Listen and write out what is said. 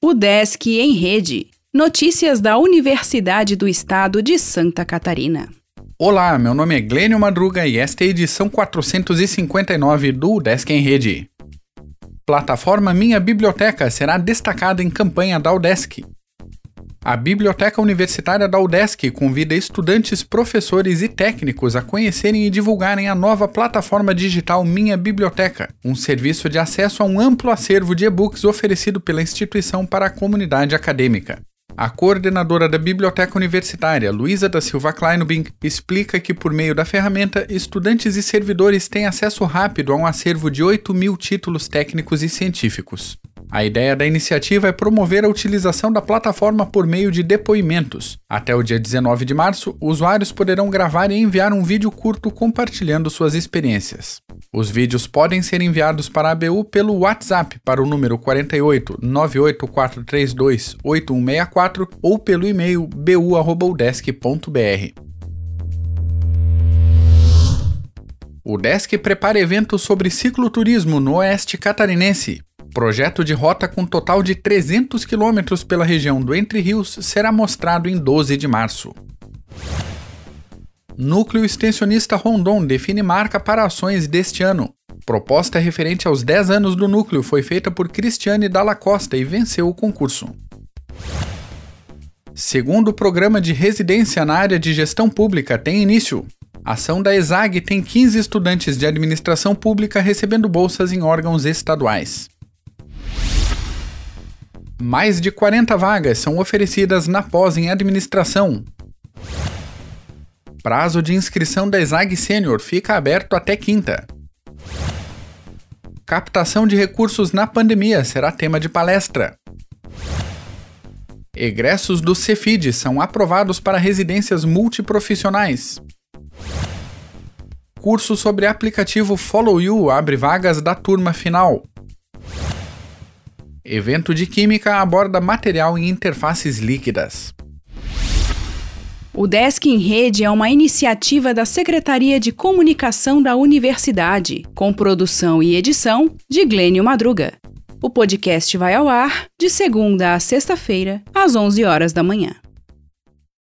O Desk em Rede. Notícias da Universidade do Estado de Santa Catarina. Olá, meu nome é Glênio Madruga e esta é a edição 459 do Desk em Rede. Plataforma Minha Biblioteca será destacada em campanha da UDESC. A Biblioteca Universitária da UDESC convida estudantes, professores e técnicos a conhecerem e divulgarem a nova plataforma digital Minha Biblioteca, um serviço de acesso a um amplo acervo de e-books oferecido pela instituição para a comunidade acadêmica. A coordenadora da Biblioteca Universitária, Luísa da Silva Kleinubing, explica que, por meio da ferramenta, estudantes e servidores têm acesso rápido a um acervo de 8 mil títulos técnicos e científicos. A ideia da iniciativa é promover a utilização da plataforma por meio de depoimentos. Até o dia 19 de março, usuários poderão gravar e enviar um vídeo curto compartilhando suas experiências. Os vídeos podem ser enviados para a ABU pelo WhatsApp para o número 48 98432 8164 ou pelo e-mail bu@udesc.br. O Desk prepara evento sobre cicloturismo no Oeste Catarinense. Projeto de rota com total de 300 quilômetros pela região do Entre Rios será mostrado em 12 de março. Núcleo Extensionista Rondon define marca para ações deste ano. Proposta referente aos 10 anos do núcleo foi feita por Cristiane Dalla Costa e venceu o concurso. Segundo programa de residência na área de gestão pública tem início. A ação da ESAG tem 15 estudantes de administração pública recebendo bolsas em órgãos estaduais. Mais de 40 vagas são oferecidas na pós em administração. Prazo de inscrição da ESAG Sênior fica aberto até quinta. Captação de recursos na pandemia será tema de palestra. Egressos do Cefid são aprovados para residências multiprofissionais. Curso sobre aplicativo Follow You abre vagas da turma final. Evento de Química aborda material em interfaces líquidas. O Desk em Rede é uma iniciativa da Secretaria de Comunicação da Universidade, com produção e edição de Glênio Madruga. O podcast vai ao ar de segunda a sexta-feira, às 11 horas da manhã.